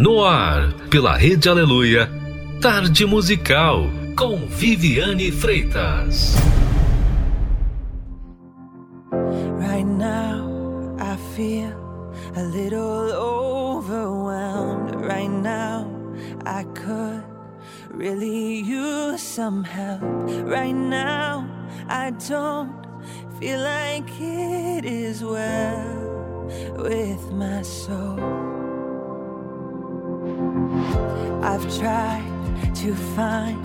No ar, pela Rede Aleluia, Tarde Musical, com Viviane Freitas. Right now, I feel a little overwhelmed. Right now, I could really use some help. Right now, I don't feel like it is well with my soul. I've tried to find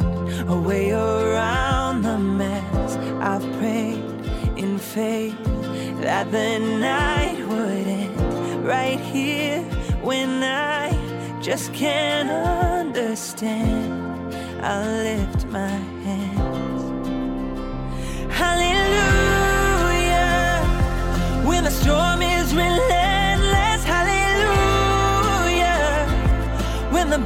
a way around the mess. I've prayed in faith that the night would end right here when I just can't understand. I lift my hands. Hallelujah. When the storm is relentless, hallelujah. When the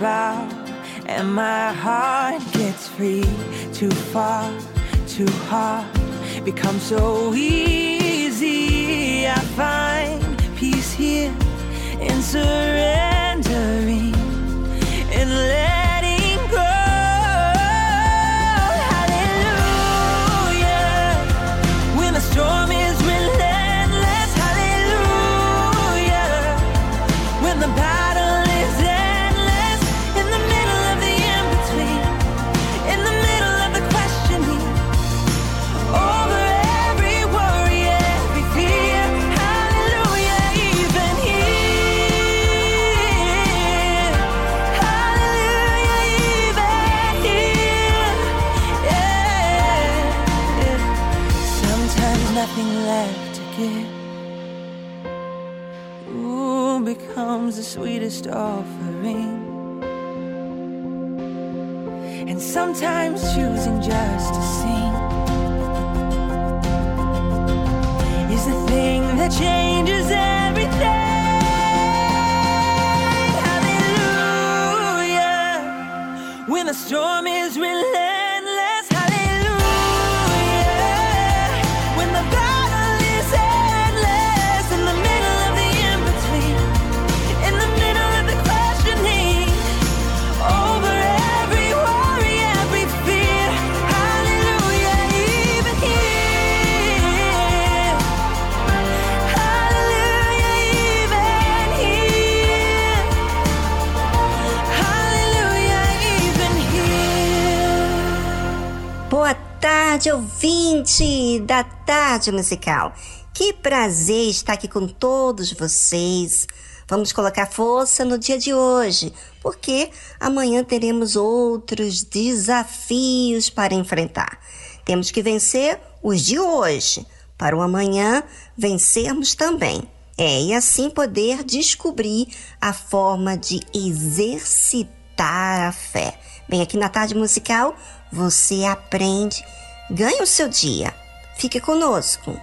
Bow and my heart gets free. Too far, too hard, becomes so easy. I find peace here in surrendering sweetest offering. And sometimes choosing just to sing is the thing that changes everything. Hallelujah. When the storm is relentless, tarde, ouvinte da Tarde Musical. Que prazer estar aqui com todos vocês. Vamos colocar força no dia de hoje, porque amanhã teremos outros desafios para enfrentar. Temos que vencer os de hoje, para o amanhã vencermos também. É, e assim poder descobrir a forma de exercitar a fé. Bem, aqui na Tarde Musical você aprende, ganha o seu dia. Fique conosco.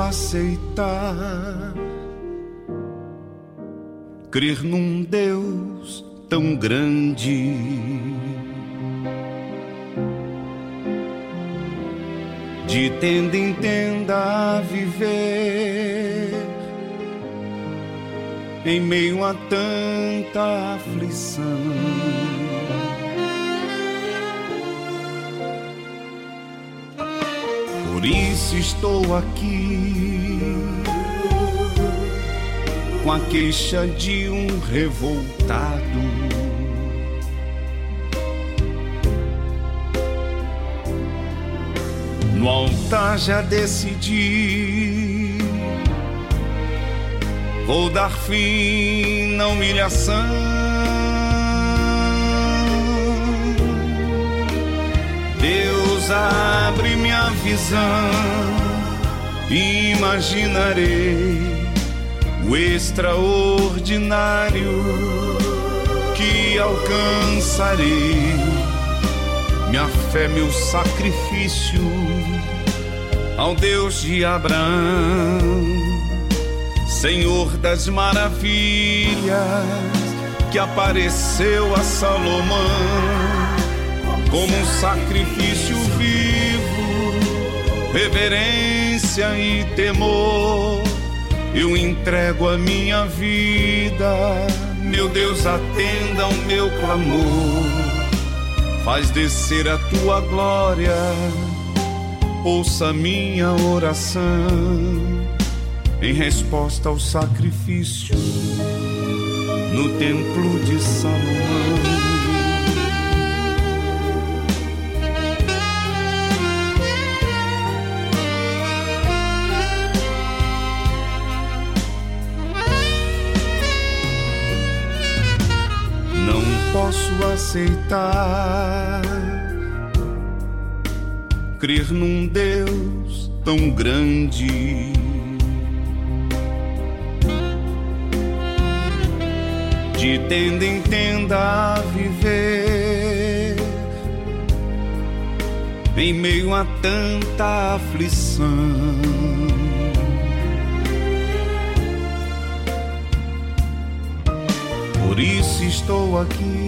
Aceitar crer num Deus tão grande. De tenda em tenda viver em meio a tanta aflição. Por isso estou aqui com a queixa de um revoltado. No altar já decidi, vou dar fim na humilhação. Deus abre minha visão, imaginarei o extraordinário que alcançarei. Minha fé, meu sacrifício ao Deus de Abraão, Senhor das maravilhas, que apareceu a Salomão como um sacrifício vivo, reverência e temor eu entrego a minha vida, meu Deus, atenda ao meu clamor. Faz descer a tua glória, ouça minha oração, em resposta ao sacrifício no templo de Salomão. Posso aceitar crer num Deus tão grande. De tenda em tenda a viver em meio a tanta aflição. Por isso estou aqui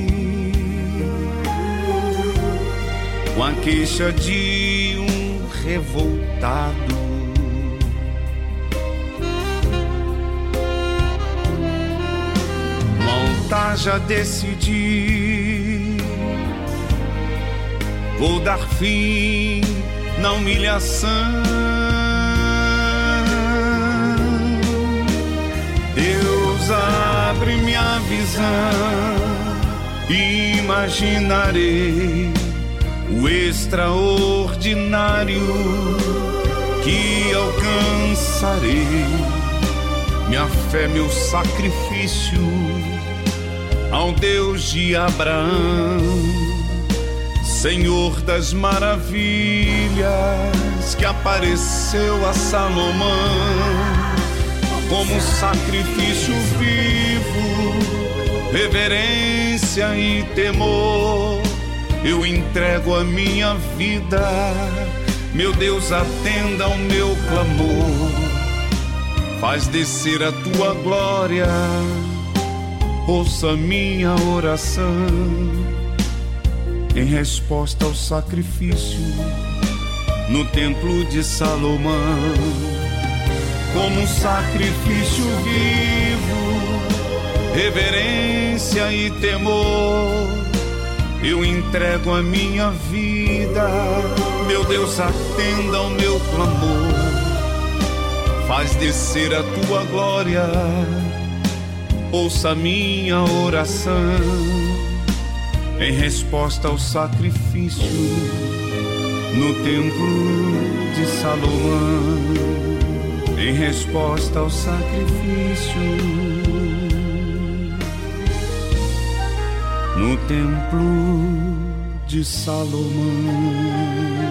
com a queixa de um revoltado. No altar já decidi, vou dar fim na humilhação abre minha visão, imaginarei o extraordinário que alcançarei. Minha fé, meu sacrifício ao Deus de Abraão, Senhor das maravilhas que apareceu a Salomão como sacrifício vivo, reverência e temor. Eu entrego a minha vida, meu Deus, atenda ao meu clamor. Faz descer a tua glória, ouça minha oração. Em resposta ao sacrifício no templo de Salomão como um sacrifício vivo, reverência e temor. Eu entrego a minha vida, meu Deus, atenda ao meu clamor. Faz descer a tua glória, ouça a minha oração. Em resposta ao sacrifício no templo de Salomão em resposta ao sacrifício no templo de Salomão.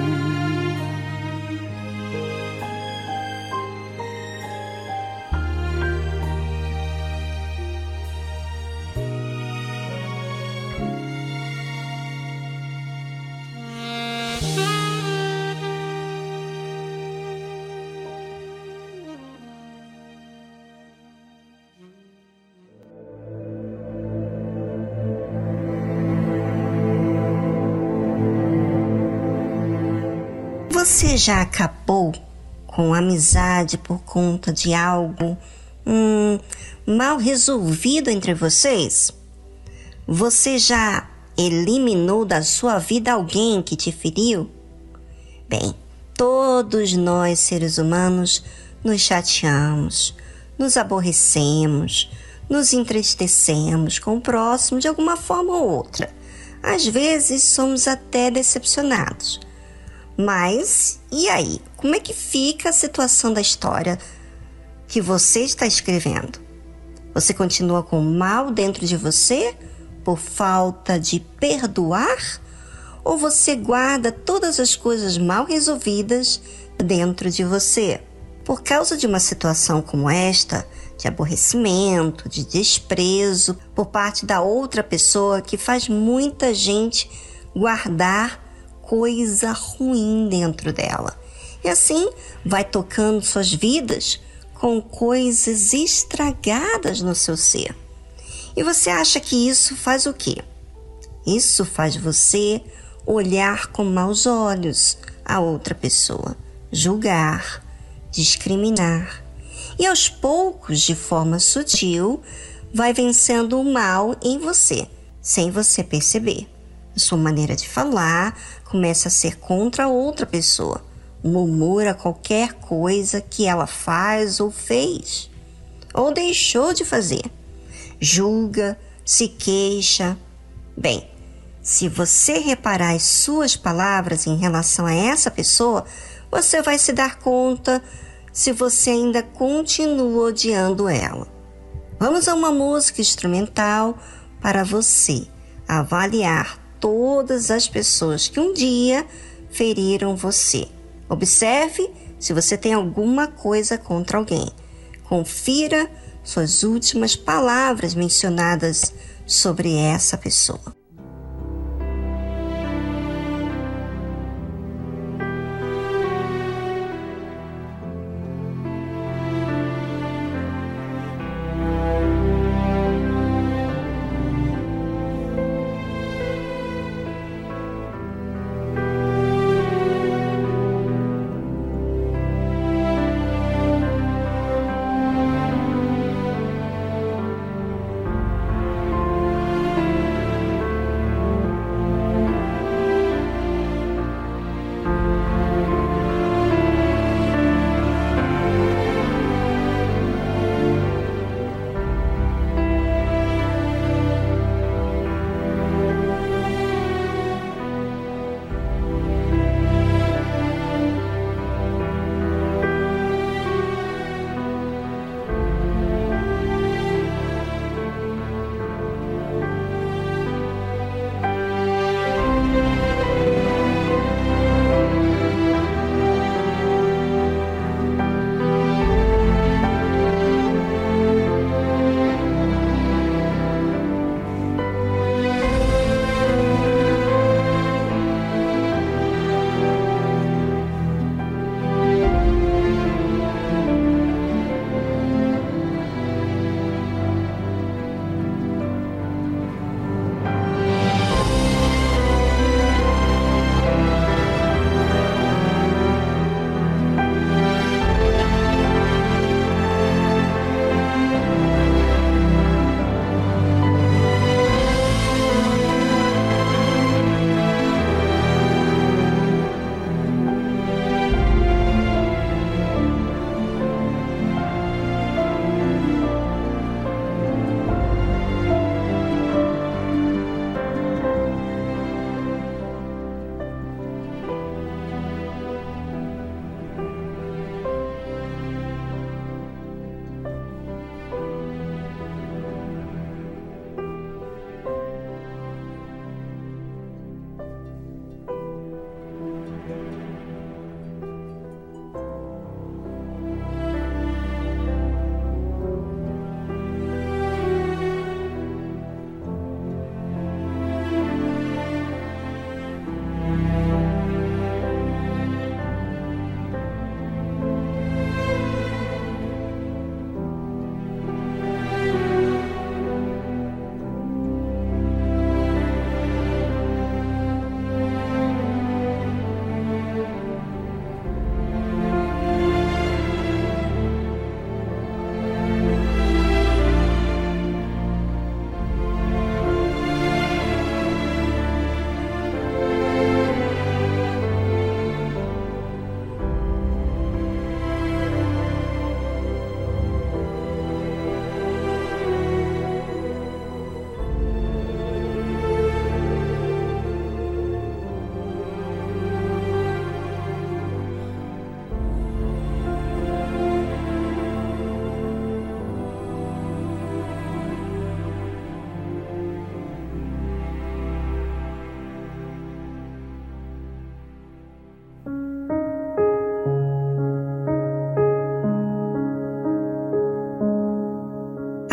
Já acabou com amizade por conta de algo hum, mal resolvido entre vocês? Você já eliminou da sua vida alguém que te feriu? Bem, todos nós seres humanos nos chateamos, nos aborrecemos, nos entristecemos com o próximo de alguma forma ou outra. Às vezes somos até decepcionados. Mas e aí? Como é que fica a situação da história que você está escrevendo? Você continua com o mal dentro de você por falta de perdoar? Ou você guarda todas as coisas mal resolvidas dentro de você? Por causa de uma situação como esta, de aborrecimento, de desprezo por parte da outra pessoa que faz muita gente guardar coisa ruim dentro dela. E assim vai tocando suas vidas com coisas estragadas no seu ser. E você acha que isso faz o quê? Isso faz você olhar com maus olhos a outra pessoa, julgar, discriminar. E aos poucos, de forma sutil, vai vencendo o mal em você, sem você perceber. Sua maneira de falar começa a ser contra outra pessoa, murmura qualquer coisa que ela faz ou fez, ou deixou de fazer, julga, se queixa. Bem, se você reparar as suas palavras em relação a essa pessoa, você vai se dar conta se você ainda continua odiando ela. Vamos a uma música instrumental para você avaliar todas as pessoas que um dia feriram você. Observe se você tem alguma coisa contra alguém. Confira suas últimas palavras mencionadas sobre essa pessoa.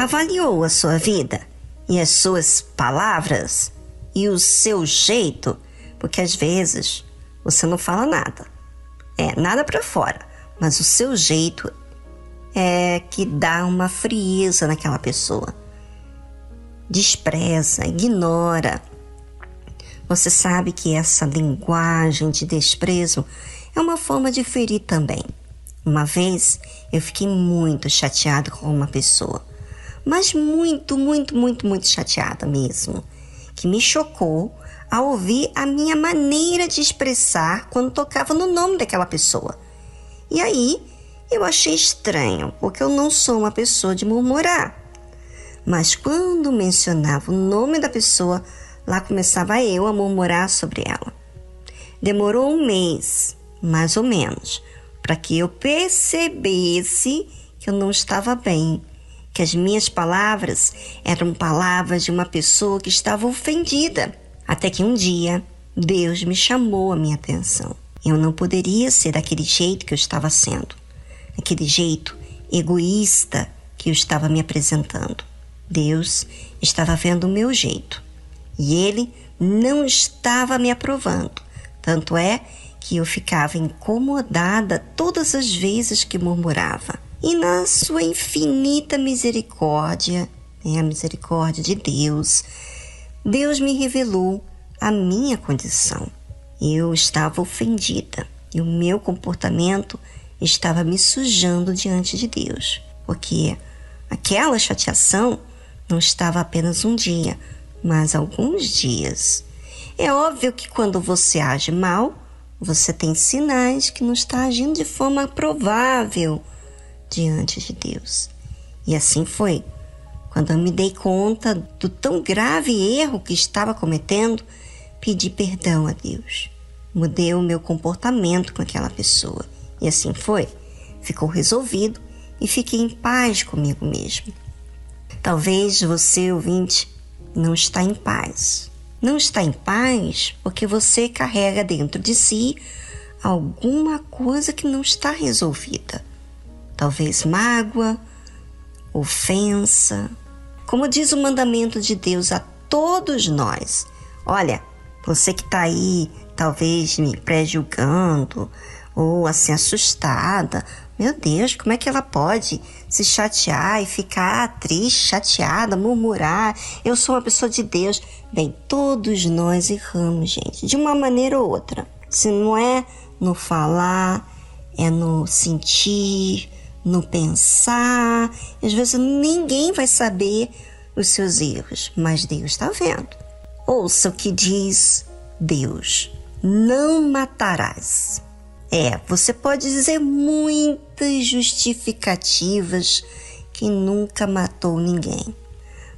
Avaliou a sua vida e as suas palavras e o seu jeito? Porque às vezes você não fala nada. É, nada para fora, mas o seu jeito é que dá uma frieza naquela pessoa. Despreza, ignora. Você sabe que essa linguagem de desprezo é uma forma de ferir também. Uma vez eu fiquei muito chateado com uma pessoa, mas muito, muito, muito, muito chateada mesmo, que me chocou ao ouvir a minha maneira de expressar quando tocava no nome daquela pessoa. E aí eu achei estranho, porque eu não sou uma pessoa de murmurar. Mas quando mencionava o nome da pessoa, lá começava eu a murmurar sobre ela. Demorou um mês, mais ou menos, para que eu percebesse que eu não estava bem, que as minhas palavras eram palavras de uma pessoa que estava ofendida. Até que um dia Deus me chamou a minha atenção. Eu não poderia ser daquele jeito que eu estava sendo, aquele jeito egoísta que eu estava me apresentando. Deus estava vendo o meu jeito e ele não estava me aprovando. Tanto é que eu ficava incomodada todas as vezes que murmurava. E na sua infinita misericórdia, né, a misericórdia de Deus, Deus me revelou a minha condição. Eu estava ofendida e o meu comportamento estava me sujando diante de Deus, porque aquela chateação não estava apenas um dia, mas alguns dias. É óbvio que quando você age mal, você tem sinais que não está agindo de forma provável diante de Deus. E assim foi quando eu me dei conta do tão grave erro que estava cometendo, pedi perdão a Deus. Mudei o meu comportamento com aquela pessoa. E assim foi. Ficou resolvido e fiquei em paz comigo mesmo. Talvez você, ouvinte, não está em paz. Não está em paz porque você carrega dentro de si alguma coisa que não está resolvida. Talvez mágoa, ofensa, como diz o mandamento de Deus a todos nós. Olha, você que está aí, talvez me pré-julgando ou assim assustada. Meu Deus, como é que ela pode se chatear e ficar triste, chateada, murmurar? Eu sou uma pessoa de Deus. Bem, todos nós erramos, gente, de uma maneira ou outra. Se não é no falar, é no sentir, no pensar. Às vezes ninguém vai saber os seus erros, mas Deus está vendo. Ouça o que diz Deus: não matarás. É, você pode dizer muitas justificativas que nunca matou ninguém,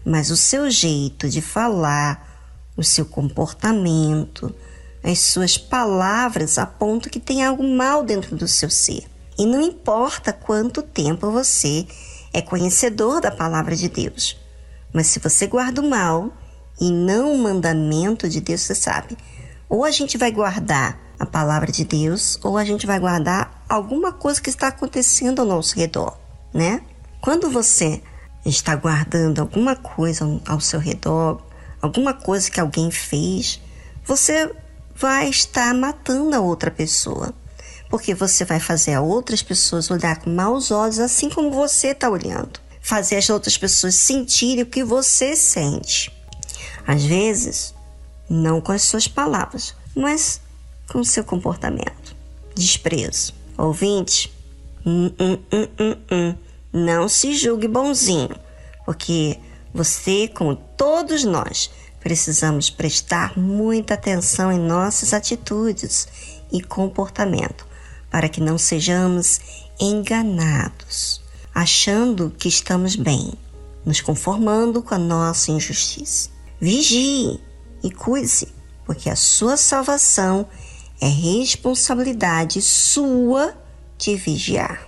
mas o seu jeito de falar, o seu comportamento, as suas palavras apontam que tem algo mal dentro do seu ser. E não importa quanto tempo você é conhecedor da palavra de Deus, mas se você guarda o mal e não o mandamento de Deus, você sabe, ou a gente vai guardar a palavra de Deus, ou a gente vai guardar alguma coisa que está acontecendo ao nosso redor, né? Quando você está guardando alguma coisa ao seu redor, alguma coisa que alguém fez, você vai estar matando a outra pessoa porque você vai fazer a outras pessoas olhar com maus olhos, assim como você está olhando. Fazer as outras pessoas sentirem o que você sente. Às vezes, não com as suas palavras, mas com o seu comportamento. Desprezo. Ouvinte, hum, hum, hum, hum, hum. não se julgue bonzinho, porque você, como todos nós, precisamos prestar muita atenção em nossas atitudes e comportamento para que não sejamos enganados, achando que estamos bem, nos conformando com a nossa injustiça. Vigie e cuide-se, porque a sua salvação é responsabilidade sua de vigiar.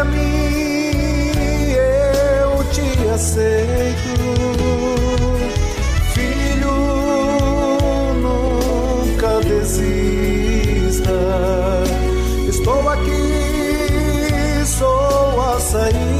Vinde a mim, eu te aceito. Filho, nunca desista. Estou aqui, sou a saída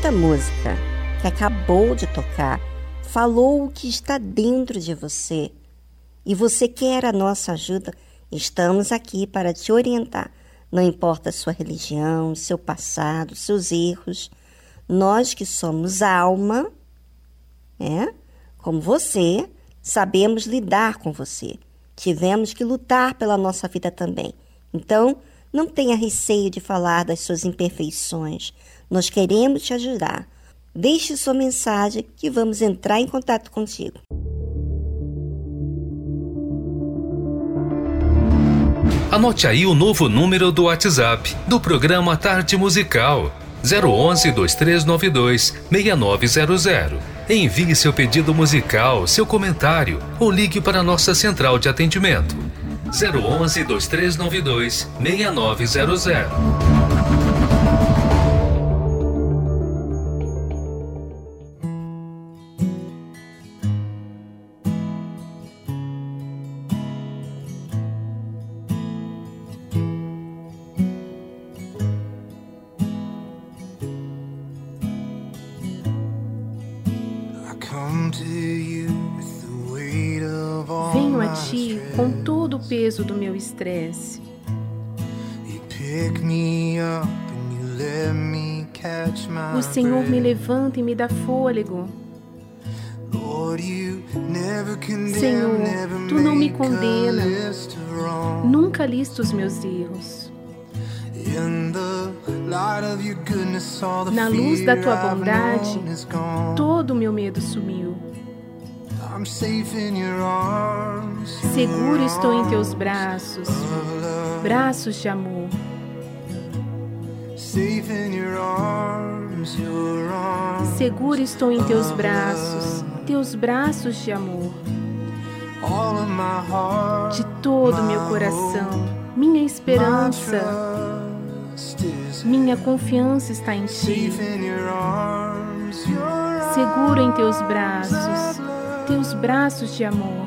Esta música que acabou de tocar falou o que está dentro de você e você quer a nossa ajuda, estamos aqui para te orientar. Não importa a sua religião, seu passado, seus erros, nós que somos alma, é? Como você, sabemos lidar com você. Tivemos que lutar pela nossa vida também. Então, não tenha receio de falar das suas imperfeições. Nós queremos te ajudar. Deixe sua mensagem que vamos entrar em contato contigo. Anote aí o novo número do WhatsApp do programa Tarde Musical 011 2392 6900. Envie seu pedido musical, seu comentário ou ligue para nossa central de atendimento 011 2392 6900. My O Senhor me levanta e me dá fôlego. Senhor, tu não me make a condena. list of wrongs. Nunca listo os meus erros. Na luz da tua bondade. Todo o meu medo sumiu. Seguro estou em teus braços, braços de amor. Seguro estou em teus braços, teus braços de amor. De todo o meu coração, minha esperança, minha confiança está em ti. Seguro em teus braços, teus braços de amor.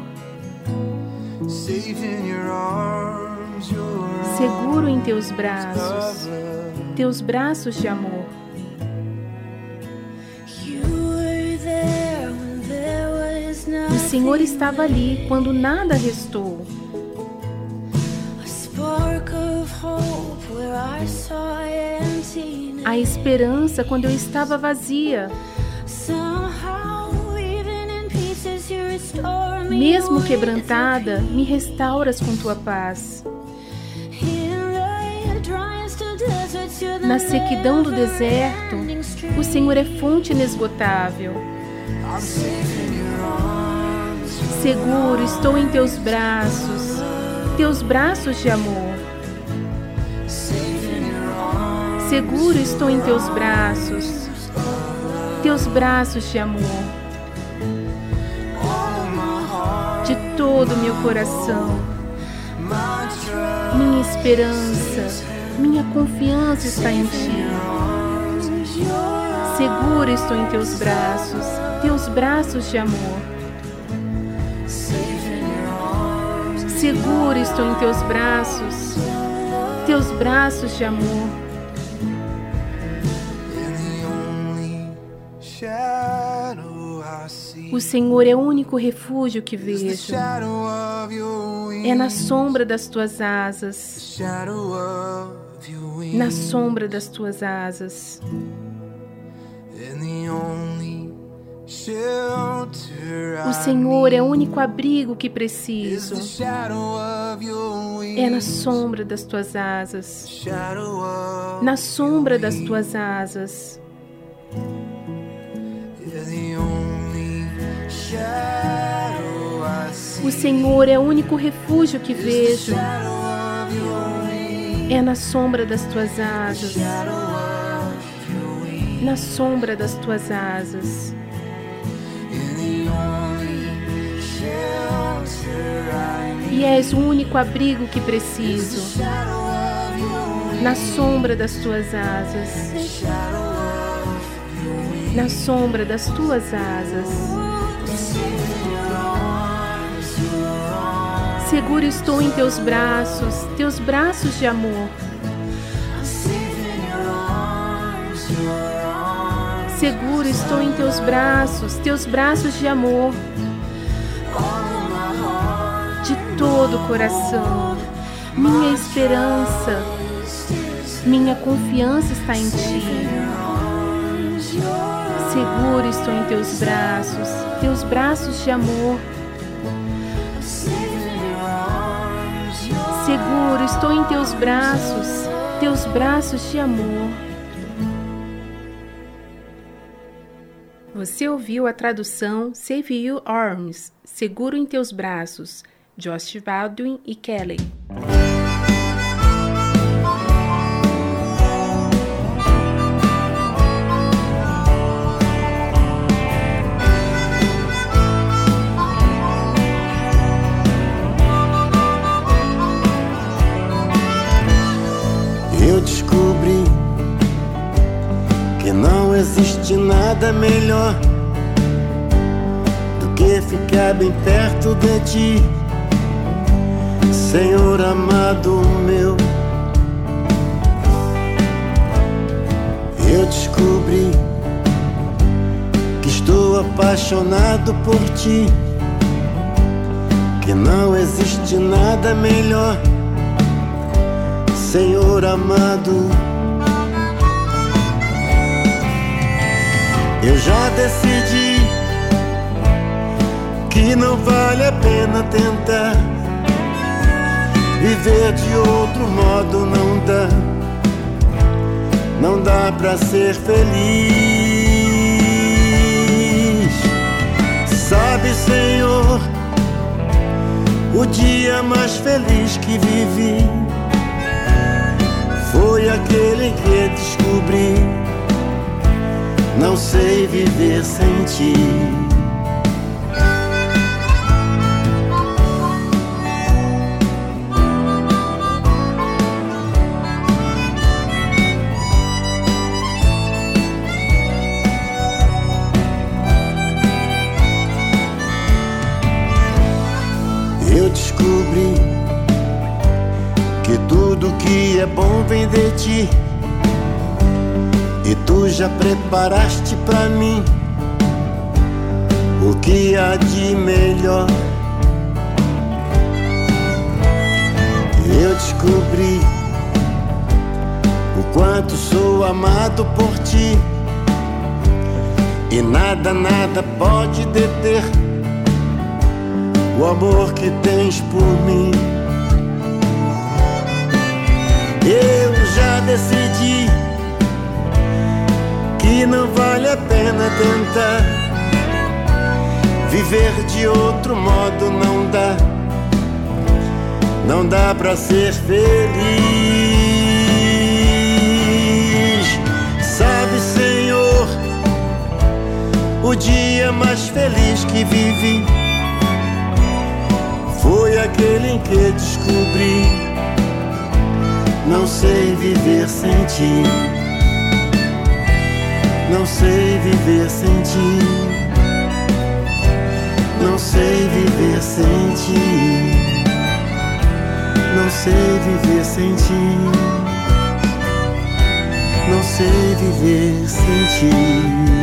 Seguro em teus braços, teus braços de amor. O Senhor estava ali quando nada restou. A esperança quando eu estava vazia. Mesmo quebrantada, me restauras com tua paz. Na sequidão do deserto, o Senhor é fonte inesgotável. Seguro estou em teus braços, teus braços de amor. Seguro estou em teus braços, teus braços de amor. Todo o meu coração, minha esperança, minha confiança está em ti. Seguro estou em teus braços, teus braços de amor. Seguro estou em teus braços, teus braços de amor. O Senhor é o único refúgio que vejo. É na sombra das tuas asas, na sombra das tuas asas. O Senhor é o único abrigo que Is preciso. É na sombra das tuas asas, na sombra das tuas asas. O Senhor é o único refúgio que vejo. É na sombra das tuas asas, na sombra das tuas asas. E és o único abrigo que preciso. Na sombra das tuas asas, na sombra das tuas asas. Seguro estou em teus braços, teus braços de amor. Seguro estou em teus braços, teus braços de amor. De todo o coração, minha esperança, minha confiança está em ti. Seguro estou em teus braços, teus braços de amor. Seguro estou em teus braços, teus braços de amor. Você ouviu a tradução Save You Arms, Seguro em Teus Braços, Josh Baldwin e Kelly. Existe nada melhor do que ficar bem perto de ti, Senhor amado meu. Eu descobri que estou apaixonado por ti, que não existe nada melhor. Senhor amado, Eu já decidi que não vale a pena tentar viver de outro modo não dá. Não dá pra ser feliz. Sabe, Senhor, o dia mais feliz que vivi foi aquele que descobri. Não sei viver sem ti. Eu descobri que tudo que é bom vem de ti. Já preparaste pra mim o que há de melhor. Eu descobri o quanto sou amado por ti. E nada, nada pode deter o amor que tens por mim. Eu já decidi que não vale a pena tentar viver de outro modo, não dá, não dá pra ser feliz. Sabe, Senhor, o dia mais feliz que vivi foi aquele em que descobri. Não sei viver sem ti. Não sei viver sem ti. Não sei viver sem ti. Não sei viver sem ti. Não sei viver sem ti.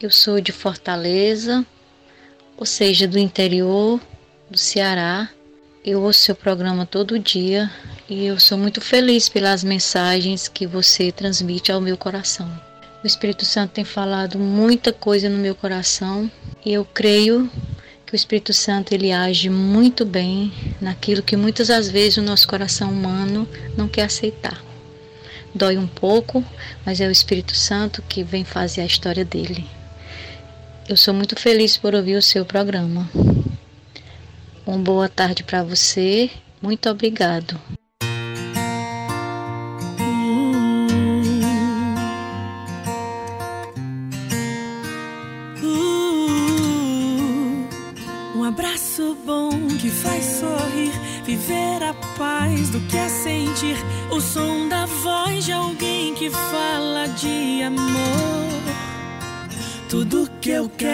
Eu sou de Fortaleza, ou seja, do interior do Ceará. Eu ouço seu programa todo dia e eu sou muito feliz pelas mensagens que você transmite ao meu coração. O Espírito Santo tem falado muita coisa no meu coração e eu creio que o Espírito Santo ele age muito bem naquilo que muitas das vezes o nosso coração humano não quer aceitar. Dói um pouco, mas é o Espírito Santo que vem fazer a história dele. Eu sou muito feliz por ouvir o seu programa. Uma boa tarde para você. Muito obrigado. Uh, um abraço bom que faz sorrir, viver a paz do que é sentir o som da voz de alguém que fala de amor. Tudo que eu quero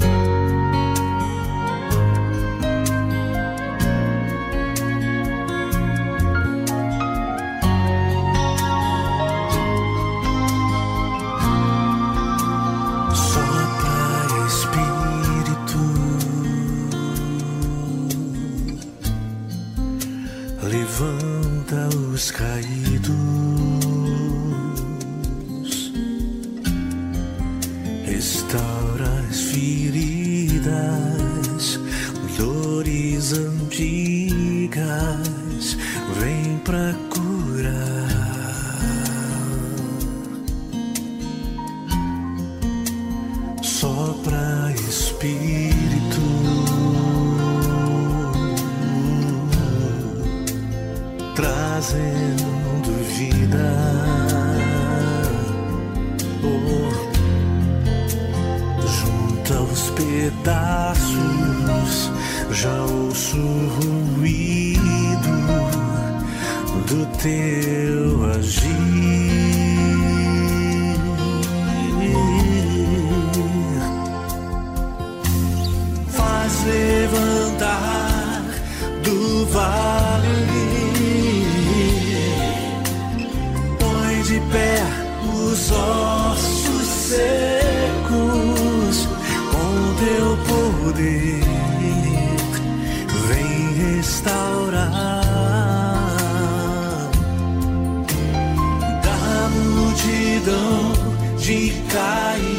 Restaurar da multidão de caídos.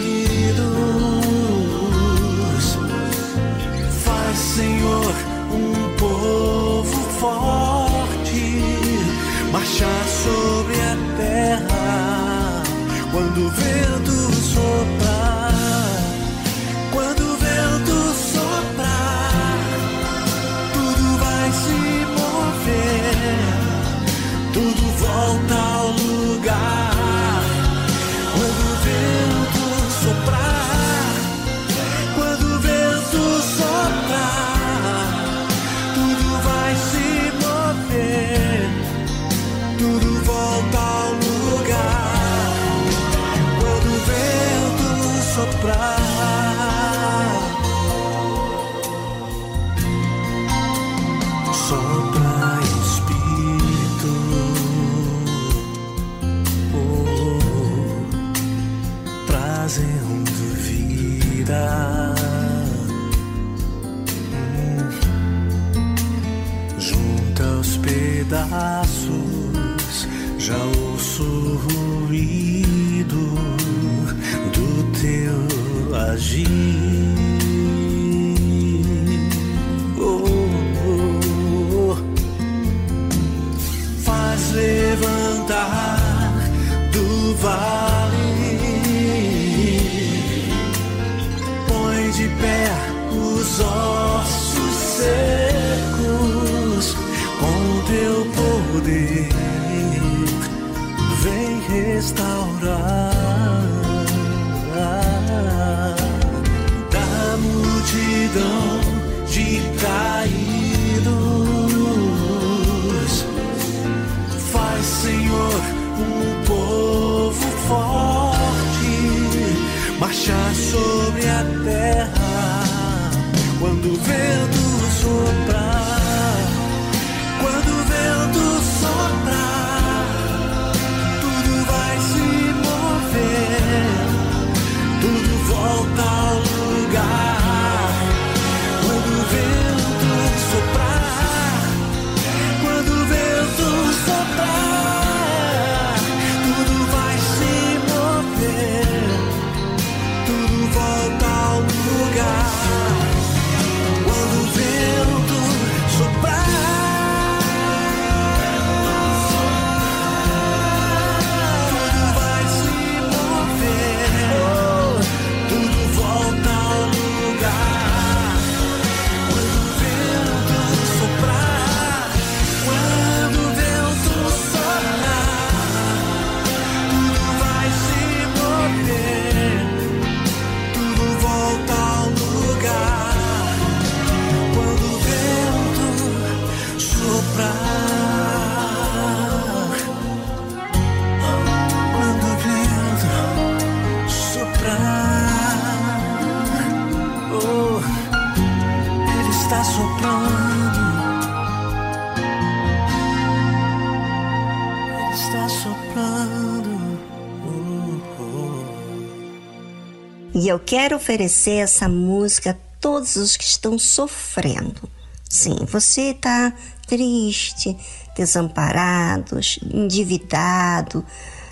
eu quero oferecer essa música a todos os que estão sofrendo. Sim, você está triste, desamparado, endividado,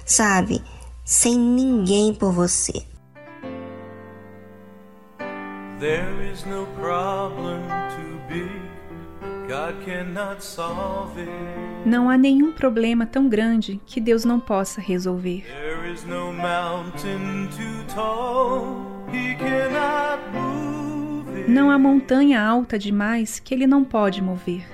sabe? Sem ninguém por você. There is no problem too big. God cannot solve it. Não há nenhum problema tão grande que Deus não possa resolver. There is no mountain too tall. Não há montanha alta demais que ele não pode mover.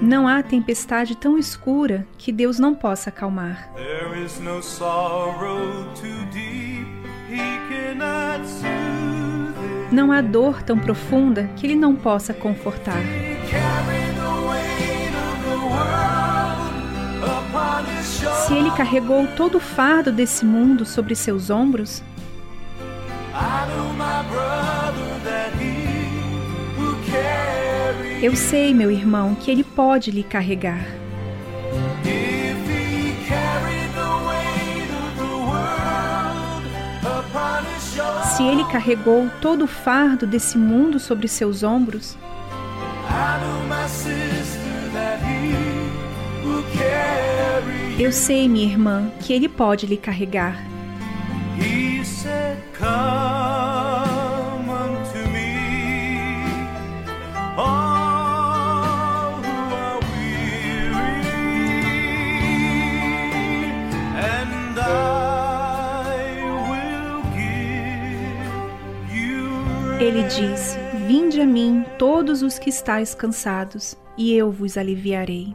Não há tempestade tão escura que Deus não possa acalmar. Não há dor tão profunda que Ele não possa confortar. Se ele carregou todo o fardo desse mundo sobre seus ombros, eu sei, meu irmão, que ele pode lhe carregar. Se ele carregou todo o fardo desse mundo sobre seus ombros, I know my sister that he eu sei, minha irmã, que Ele pode lhe carregar. Ele diz: Vinde a mim, todos os que estáis cansados, e eu vos aliviarei.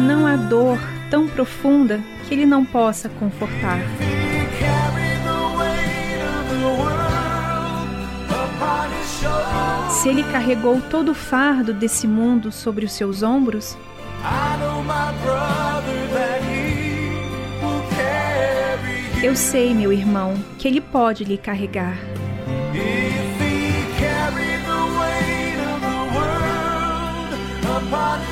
Não há dor tão profunda que Ele não possa confortar. Se Ele carregou todo o fardo desse mundo sobre os seus ombros, eu sei, meu irmão, que Ele pode lhe carregar. If he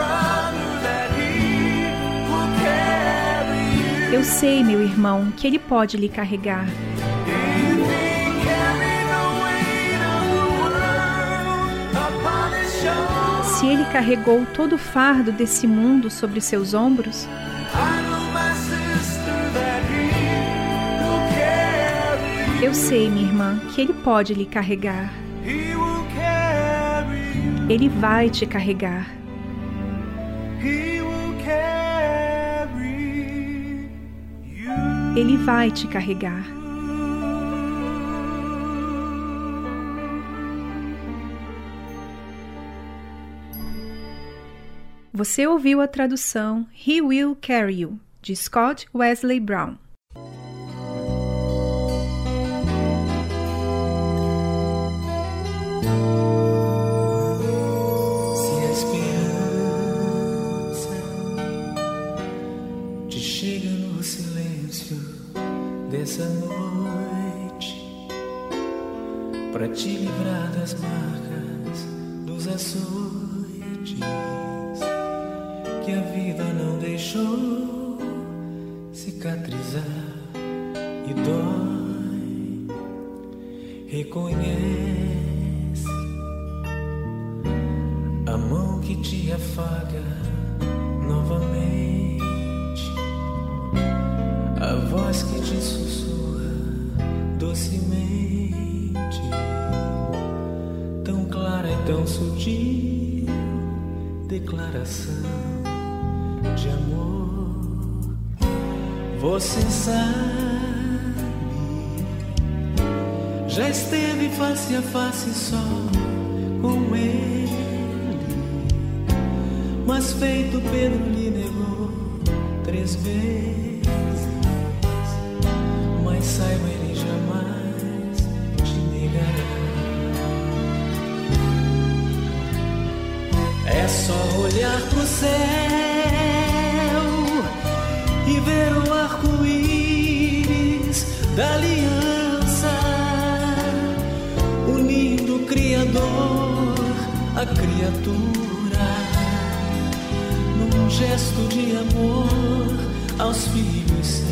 eu sei, meu irmão, que Ele pode lhe carregar. Se Ele carregou todo o fardo desse mundo sobre seus ombros, eu sei, minha irmã, que Ele pode lhe carregar. Ele vai te carregar. Ele vai te carregar. Você ouviu a tradução He Will Carry You, de Scott Wesley Brown. Das marcas dos açoites que a vida não deixou cicatrizar e dói, reconhece a mão que te afaga sutil, declaração de amor. Você sabe, já esteve face a face só com ele. Mas feito Pedro lhe negou três vezes. Céu e ver o arco-íris da aliança, unindo o Criador, a criatura, num gesto de amor aos filhos seus.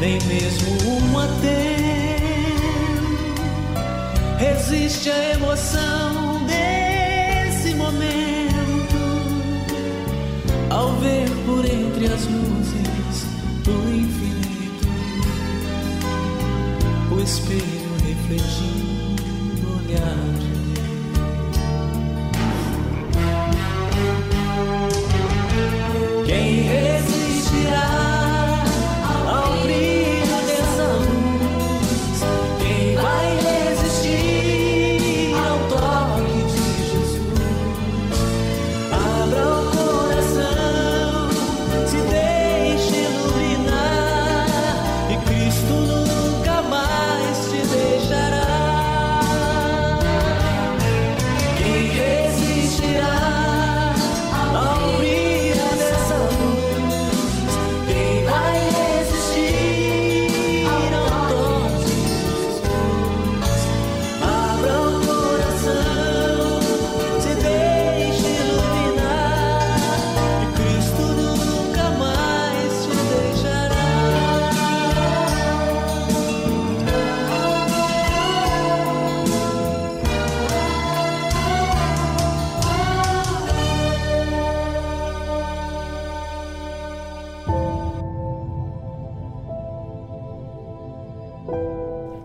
Nem mesmo um ateu resiste à emoção desse momento. Ao ver por entre as luzes do infinito o espelho refletindo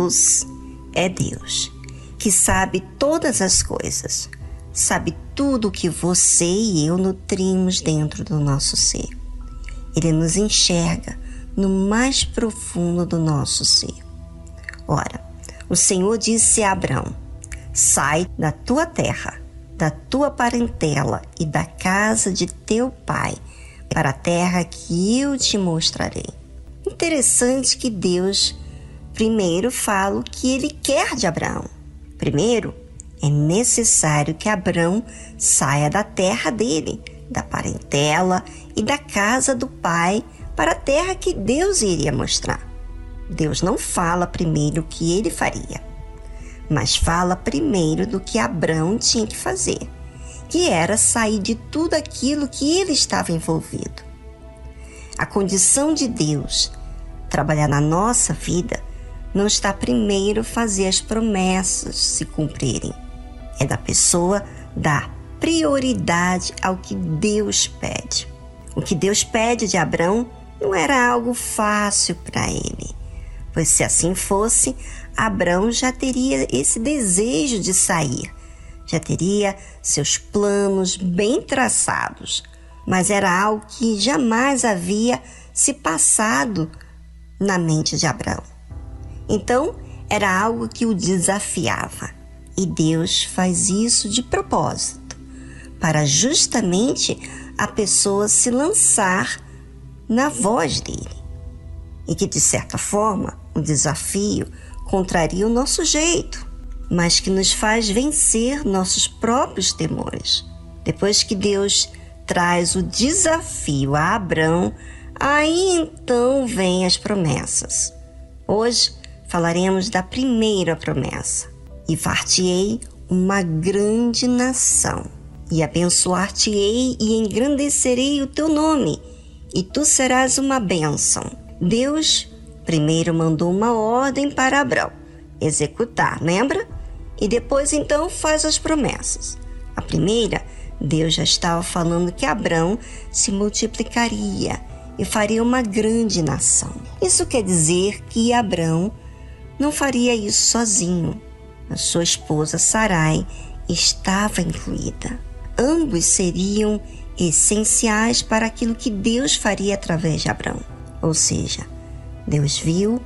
Deus é Deus, que sabe todas as coisas, sabe tudo o que você e eu nutrimos dentro do nosso ser. Ele nos enxerga no mais profundo do nosso ser. Ora, o Senhor disse a Abraão: Sai da tua terra, da tua parentela e da casa de teu pai, para a terra que eu te mostrarei. Interessante que Deus primeiro fala o que ele quer de Abraão. Primeiro, é necessário que Abraão saia da terra dele, da parentela e da casa do pai para a terra que Deus iria mostrar. Deus não fala primeiro o que ele faria, mas fala primeiro do que Abraão tinha que fazer, que era sair de tudo aquilo que ele estava envolvido. A condição de Deus trabalhar na nossa vida não está primeiro fazer as promessas se cumprirem. É da pessoa dar prioridade ao que Deus pede. O que Deus pede de Abraão não era algo fácil para ele, pois se assim fosse, Abraão já teria esse desejo de sair, já teria seus planos bem traçados, mas era algo que jamais havia se passado na mente de Abraão. Então, era algo que o desafiava. E Deus faz isso de propósito, para justamente a pessoa se lançar na voz dele. E que, de certa forma, o desafio contraria o nosso jeito, mas que nos faz vencer nossos próprios temores. Depois que Deus traz o desafio a Abraão, aí então vêm as promessas. Hoje falaremos da primeira promessa: E far-te-ei uma grande nação, e abençoar-te-ei e engrandecerei o teu nome, e tu serás uma bênção. Deus primeiro mandou uma ordem para Abraão executar, lembra? E depois então faz as promessas. A primeira, Deus já estava falando que Abraão se multiplicaria e faria uma grande nação. Isso quer dizer que Abraão não faria isso sozinho. A sua esposa Sarai estava incluída. Ambos seriam essenciais para aquilo que Deus faria através de Abraão. Ou seja, Deus viu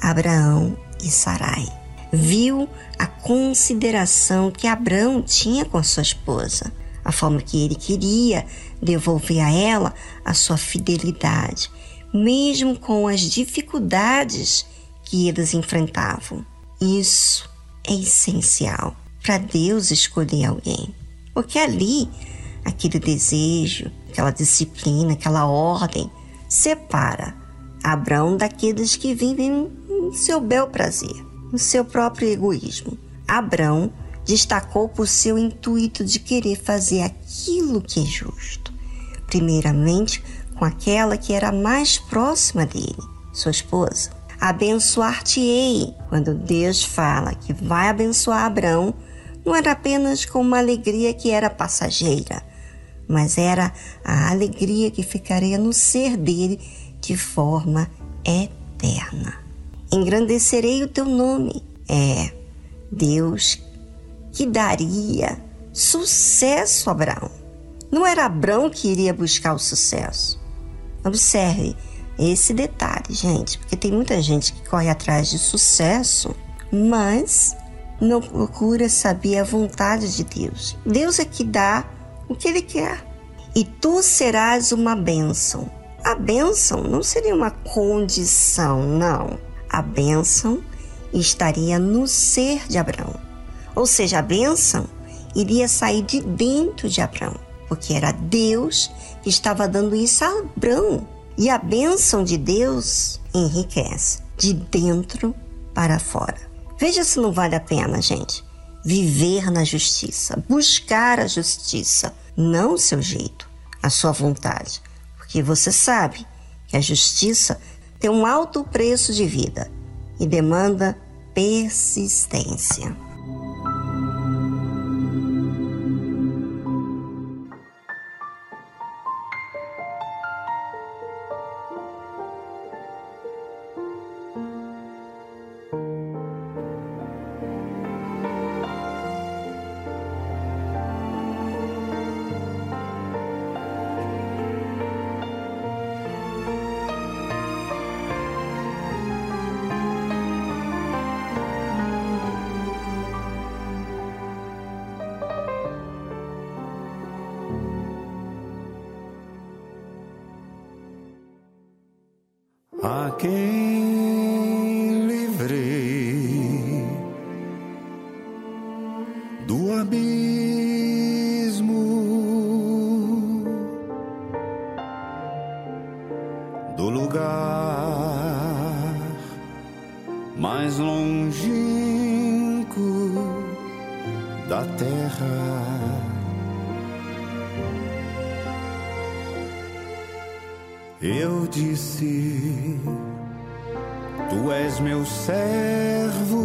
Abraão e Sarai. Viu a consideração que Abraão tinha com a sua esposa, a forma que ele queria devolver a ela a sua fidelidade, mesmo com as dificuldades que eles enfrentavam. Isso é essencial para Deus escolher alguém, porque ali aquele desejo, aquela disciplina, aquela ordem separa Abraão daqueles que vivem no seu bel prazer, no seu próprio egoísmo. Abraão destacou por seu intuito de querer fazer aquilo que é justo, primeiramente com aquela que era mais próxima dele, sua esposa. Abençoar-te-ei. Quando Deus fala que vai abençoar Abraão, não era apenas com uma alegria que era passageira, mas era a alegria que ficaria no ser dele de forma eterna. Engrandecerei o teu nome. É Deus que daria sucesso a Abraão. Não era Abraão que iria buscar o sucesso. Observe esse detalhe, gente, porque tem muita gente que corre atrás de sucesso, mas não procura saber a vontade de Deus. Deus é que dá o que Ele quer. E tu serás uma bênção. A bênção não seria uma condição, não. A bênção estaria no ser de Abraão. Ou seja, a bênção iria sair de dentro de Abraão, porque era Deus que estava dando isso a Abraão. E a bênção de Deus enriquece de dentro para fora. Veja se não vale a pena, gente, viver na justiça, buscar a justiça, não o seu jeito, a sua vontade, porque você sabe que a justiça tem um alto preço de vida e demanda persistência. Tu és meu servo,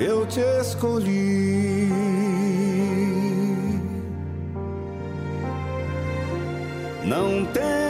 eu te escolhi. Não temas,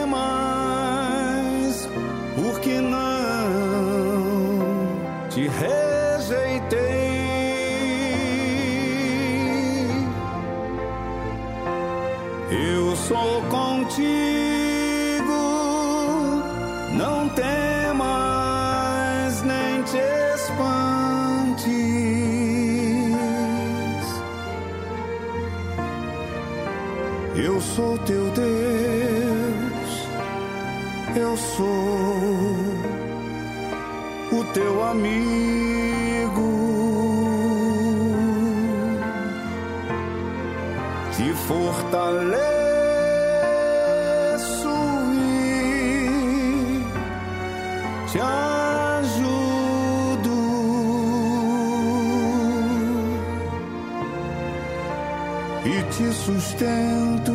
o teu amigo. Te fortaleço e te ajudo. E te sustento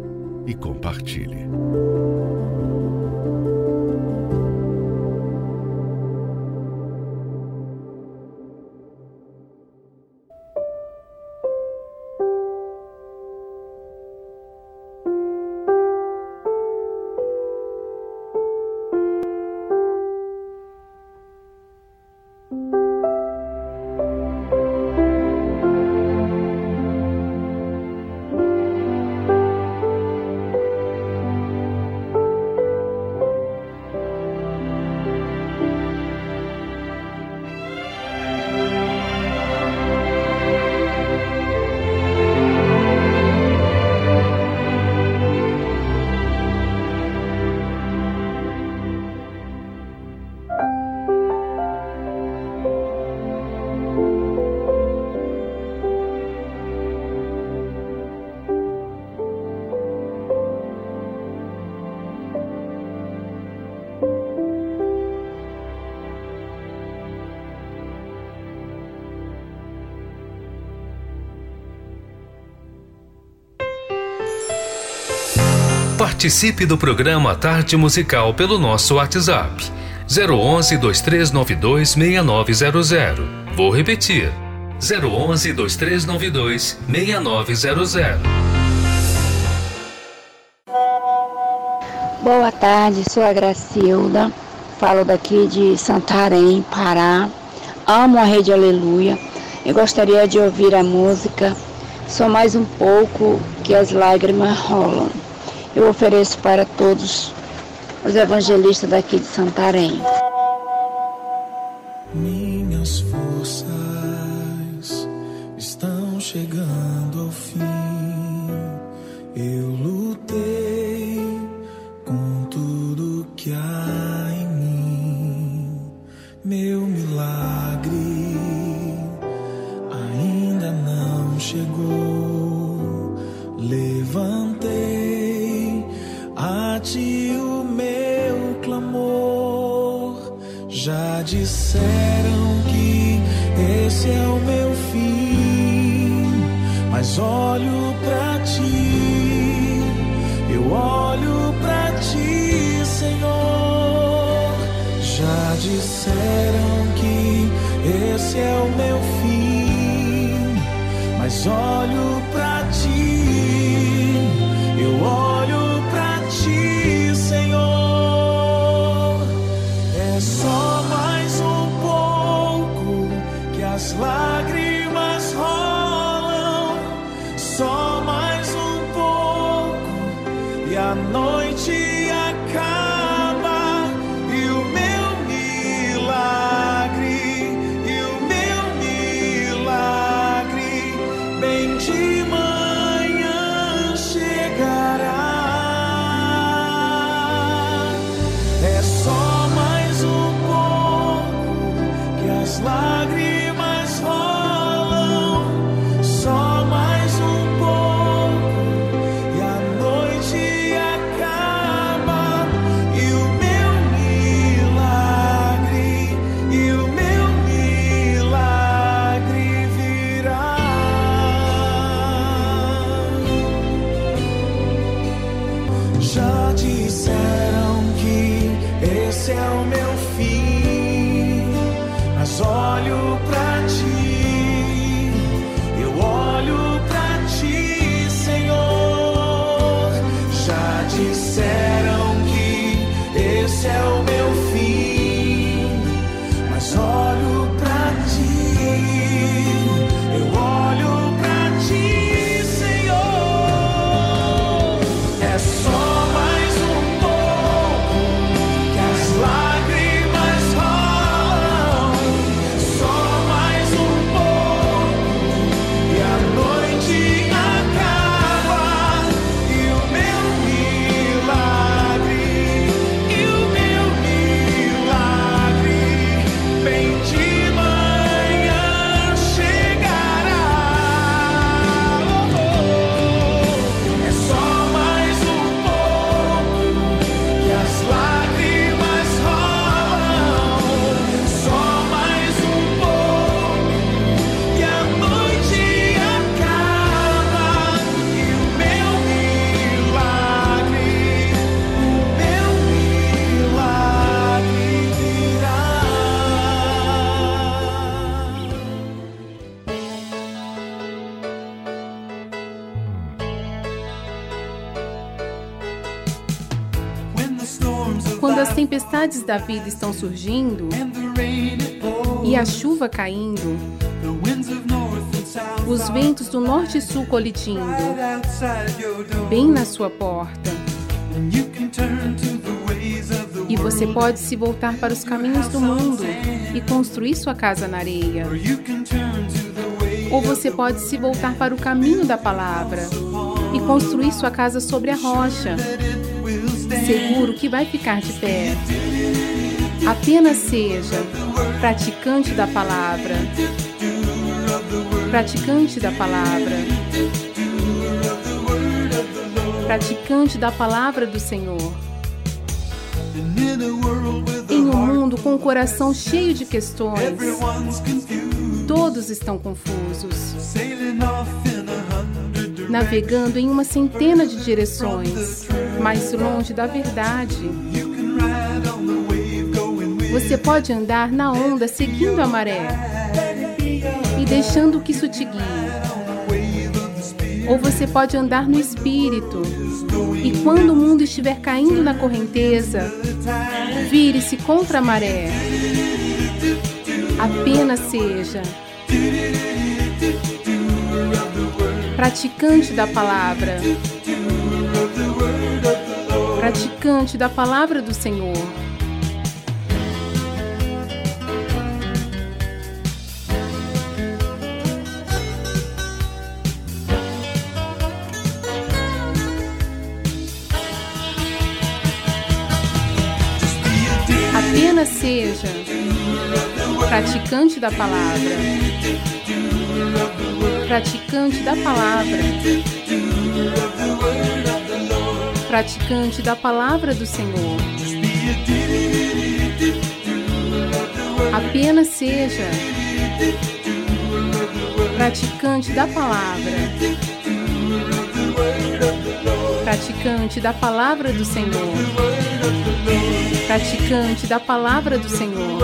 e compartilhe. Participe do programa Tarde Musical pelo nosso WhatsApp 011 2392 6900. Vou repetir. 011 2392 6900. Boa tarde, sou a Gracilda, falo daqui de Santarém, Pará. Amo a Rede Aleluia e gostaria de ouvir a música Só Mais Um Pouco que as Lágrimas Rolam. Eu ofereço para todos os evangelistas daqui de Santarém. É o meu fim, mas olho pra ti, tempestades da vida estão surgindo e a chuva caindo, os ventos do norte e sul colidindo, bem na sua porta, e você pode se voltar para os caminhos do mundo e construir sua casa na areia. Ou você pode se voltar para o caminho da palavra e construir sua casa sobre a rocha, seguro que vai ficar de pé. Apenas seja praticante da palavra. Praticante da palavra. Praticante da palavra do Senhor. Em um mundo com o coração cheio de questões, todos estão confusos, navegando em uma centena de direções, mais longe da verdade. Você pode andar na onda seguindo a maré e deixando que isso te guie. Ou você pode andar no espírito e quando o mundo estiver caindo na correnteza, vire-se contra a maré. Apenas seja praticante da palavra. Praticante da palavra do Senhor. Apenas seja praticante da palavra. Praticante da palavra. Praticante da palavra do Senhor. Apenas seja praticante da palavra. Praticante da palavra do Senhor. Praticante da palavra do Senhor.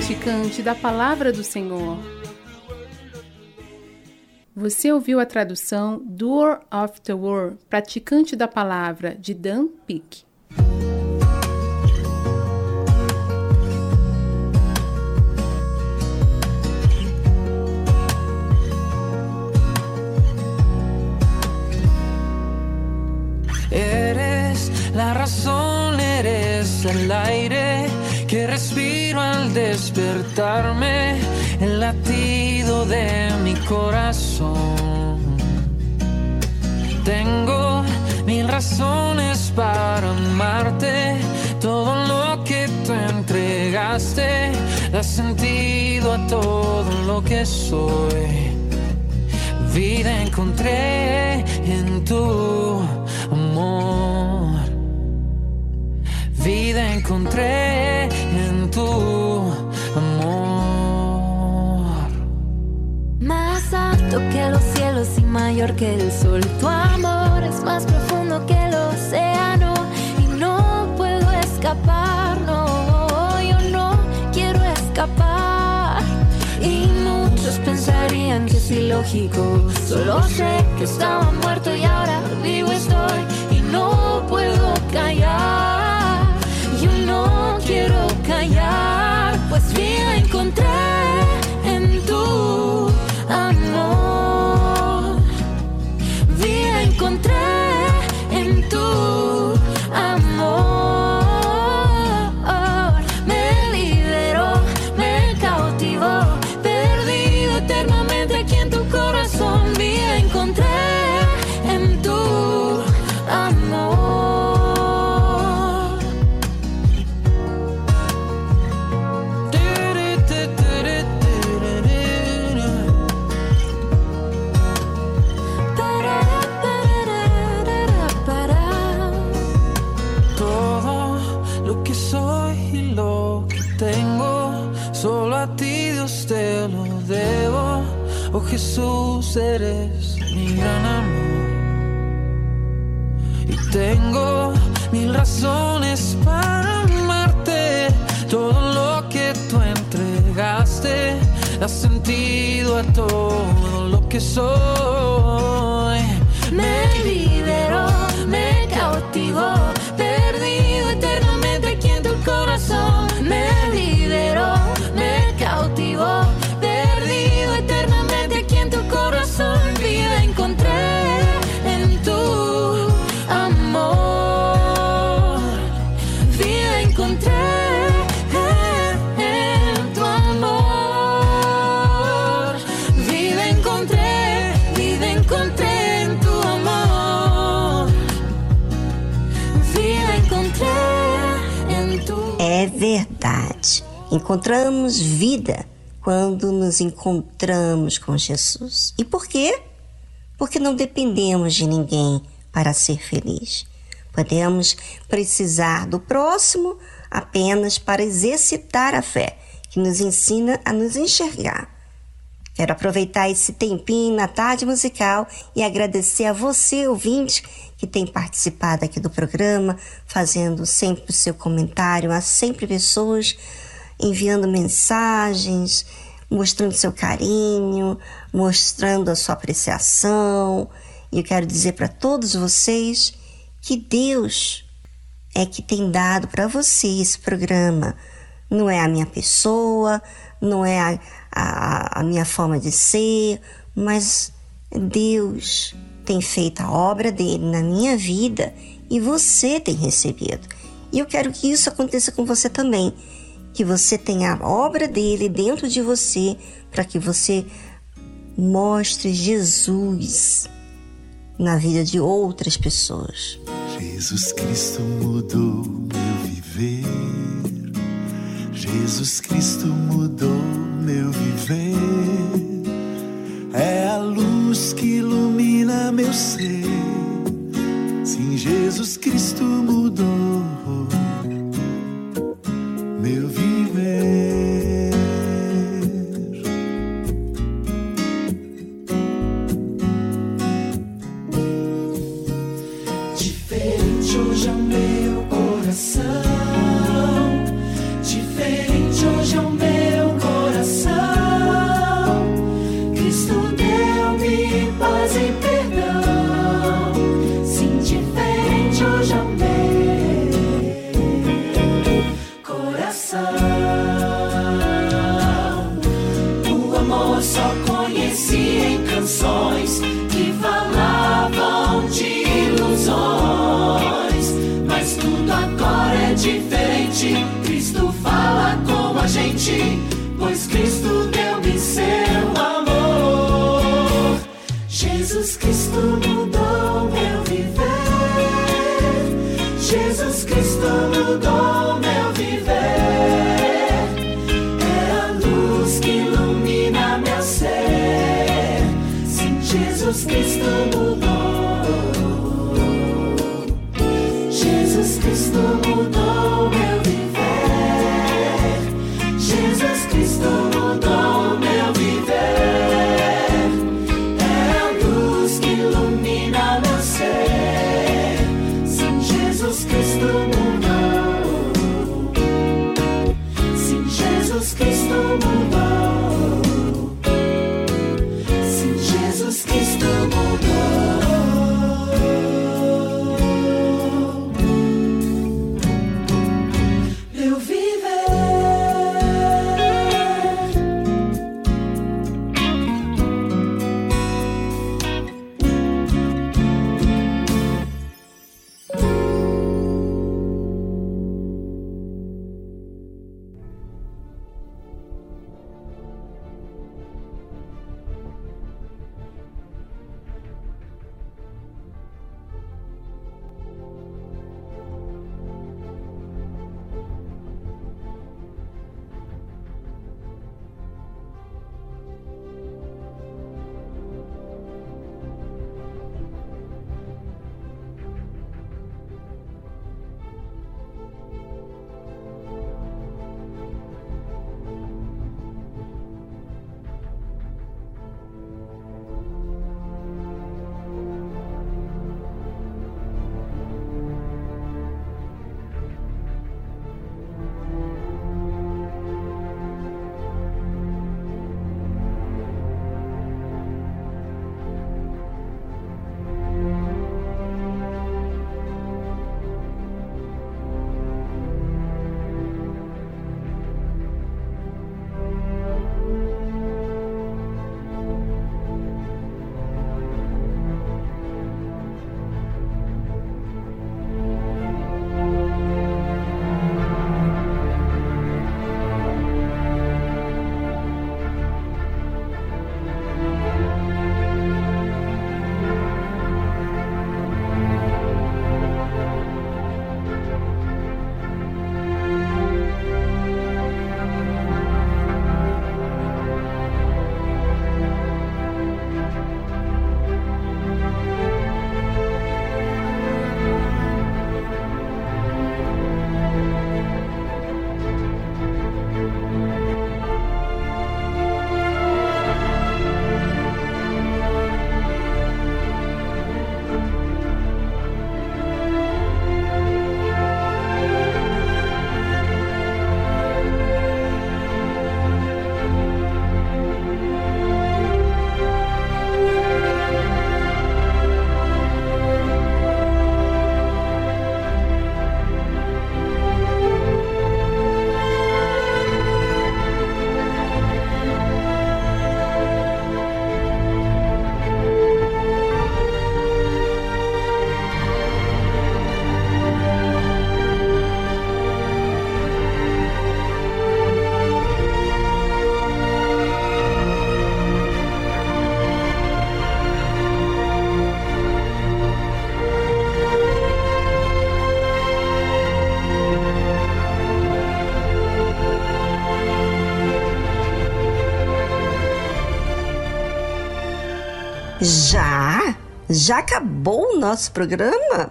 Praticante da palavra do Senhor. Você ouviu a tradução Doer of the Word, praticante da palavra, de Dan Peake. Eres la razón, eres el aire que respiro al despertarme, el latido de mi corazón. Tengo mil razones para amarte, todo lo que tú entregaste da sentido a todo lo que soy. Vida encontré en tu amor. Vida encontré en tu amor. Más alto que los cielos y mayor que el sol. Tu amor es más profundo que el océano y no puedo escapar. No, yo no quiero escapar. Y muchos pensarían que es ilógico. Solo sé que estaba muerto y ahora vivo estoy y no puedo callar. quiero callar, pues bien. Soy lo que tengo, solo a ti Dios te lo debo. Oh Jesús, eres mi gran amor. Y tengo mil razones para amarte. Todo lo que tú entregaste da sentido a todo lo que soy. Me Encontramos vida quando nos encontramos com Jesus. E por quê? Porque não dependemos de ninguém para ser feliz. Podemos precisar do próximo apenas para exercitar a fé, que nos ensina a nos enxergar. Quero aproveitar esse tempinho na tarde musical e agradecer a você, ouvinte, que tem participado aqui do programa, fazendo sempre o seu comentário. Há sempre pessoas enviando mensagens, mostrando seu carinho, mostrando a sua apreciação. E eu quero dizer para todos vocês que Deus é que tem dado para você esse programa. Não é a minha pessoa, não é a, a, a minha forma de ser, mas Deus tem feito a obra dele na minha vida e você tem recebido. E eu quero que isso aconteça com você também. Que você tenha a obra dele dentro de você para que você mostre Jesus na vida de outras pessoas. Jesus Cristo mudou meu viver. Jesus Cristo mudou meu viver. É a luz que ilumina meu ser. Sim, Jesus Cristo mudou meu viver. Me. Pois Cristo deu-me seu amor. Jesus Cristo mudou meu viver. Jesus Cristo mudou já acabou o nosso programa?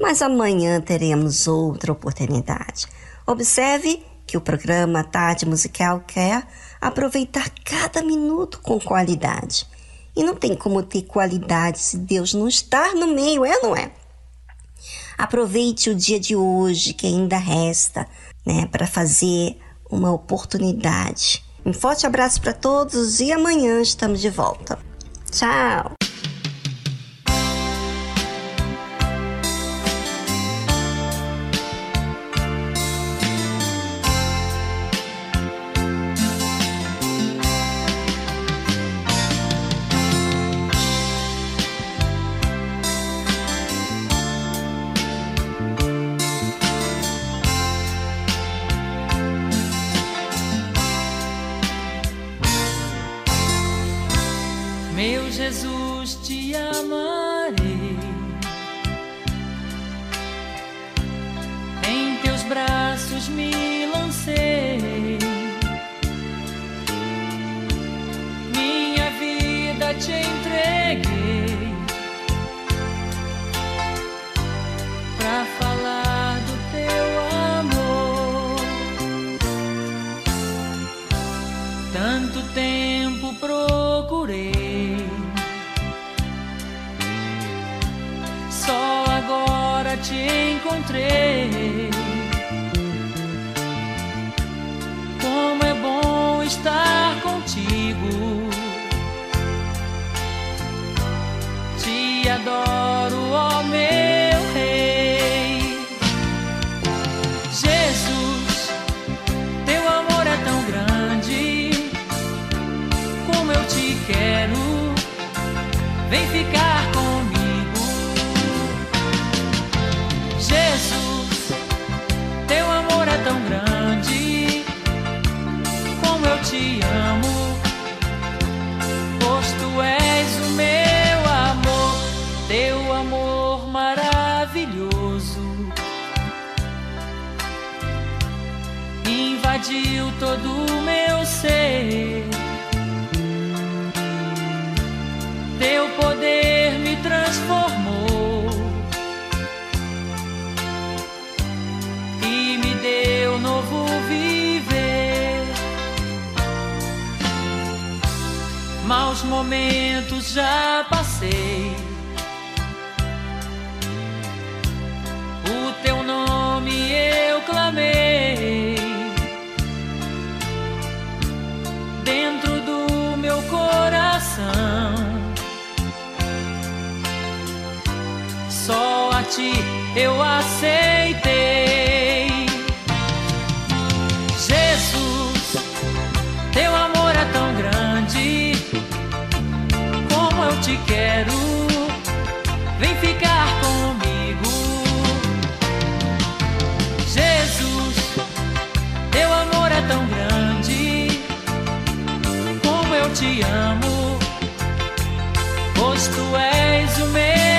Mas amanhã teremos outra oportunidade. Observe que o programa Tarde Musical quer aproveitar cada minuto com qualidade. E não tem como ter qualidade se Deus não estar no meio, é não é? Aproveite o dia de hoje que ainda resta, né, para fazer uma oportunidade. Um forte abraço para todos e amanhã estamos de volta. Tchau. Todo o meu ser. Teu poder me transformou. e me deu novo viver. Maus momentos já passei. Eu aceitei. Jesus, teu amor é tão grande. Como eu te quero, vem ficar comigo. Jesus, teu amor é tão grande. Como eu te amo, pois tu és o meu